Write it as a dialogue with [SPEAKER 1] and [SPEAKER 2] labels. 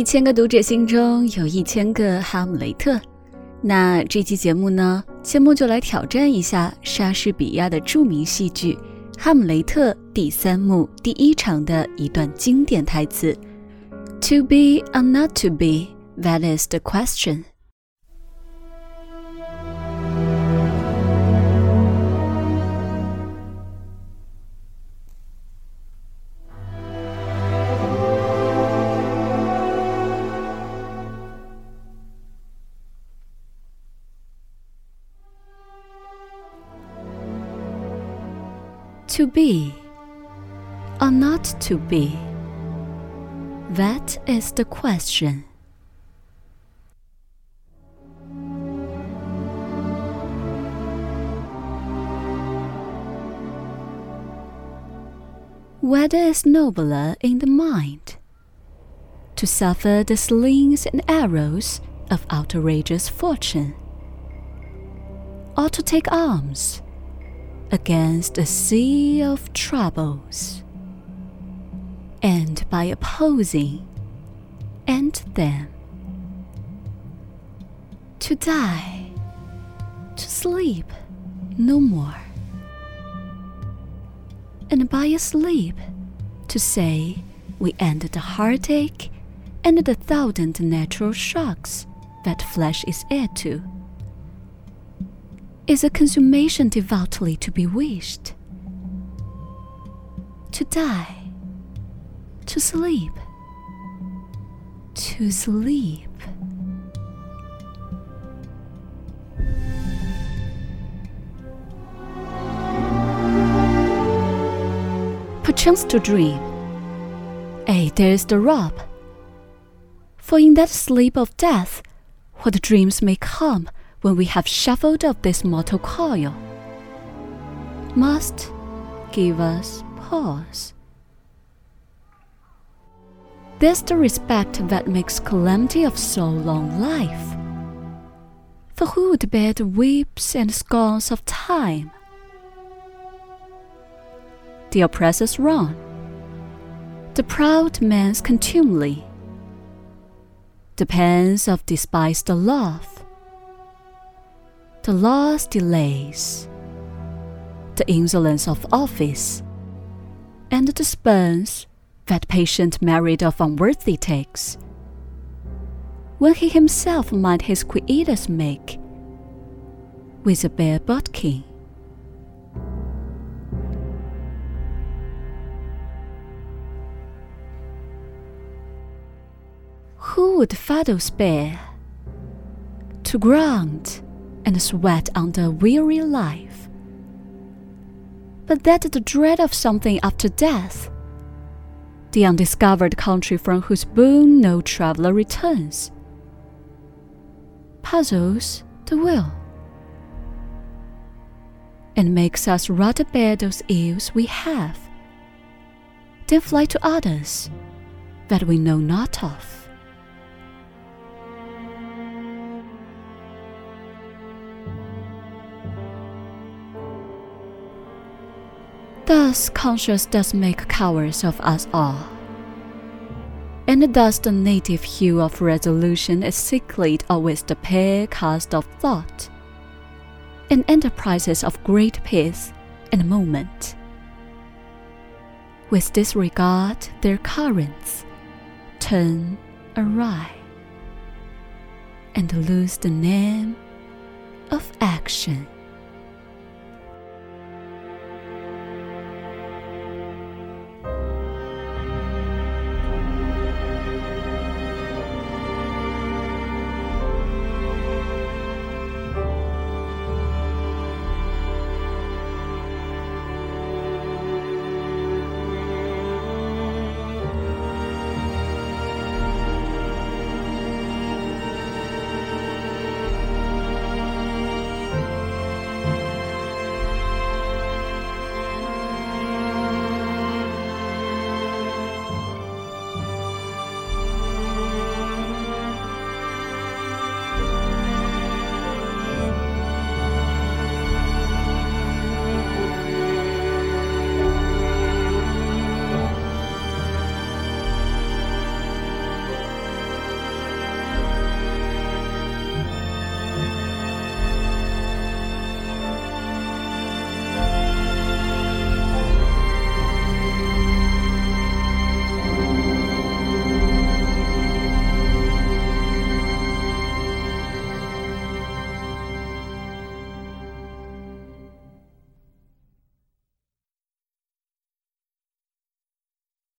[SPEAKER 1] 一千个读者心中有一千个哈姆雷特。那这期节目呢，千木就来挑战一下莎士比亚的著名戏剧《哈姆雷特》第三幕第一场的一段经典台词：“To be or not to be, that is the question.” To be or not to be? That is the question. Whether is nobler in the mind to suffer the slings and arrows of outrageous fortune, or to take arms against a sea of troubles, and by opposing and them. To die, to sleep no more, and by a sleep to say we end the heartache and the thousand natural shocks that flesh is heir to is a consummation devoutly to be wished. To die, to sleep, to sleep. Perchance to dream. Ay, there's the rub. For in that sleep of death, what dreams may come when we have shuffled up this mortal coil must give us pause. This the respect that makes calamity of so long life. For who would bear the whips and scorns of time? The oppressor's wrong, the proud man's contumely, the pangs of despised love, the law's delays, the insolence of office, and the spurns that patient merit of unworthy takes, when he himself might his quietus make with a bare bodkin. Who would fardels bear to grant and sweat under weary life. But that the dread of something after death, the undiscovered country from whose bourn no traveler returns, puzzles the will and makes us rather bear those ills we have than fly to others that we know not of. Thus conscience does make cowards of us all. And thus the native hue of resolution is sicklied with the pale cast of thought, and enterprises of great pace and moment. With disregard their currents, turn awry, and lose the name of action.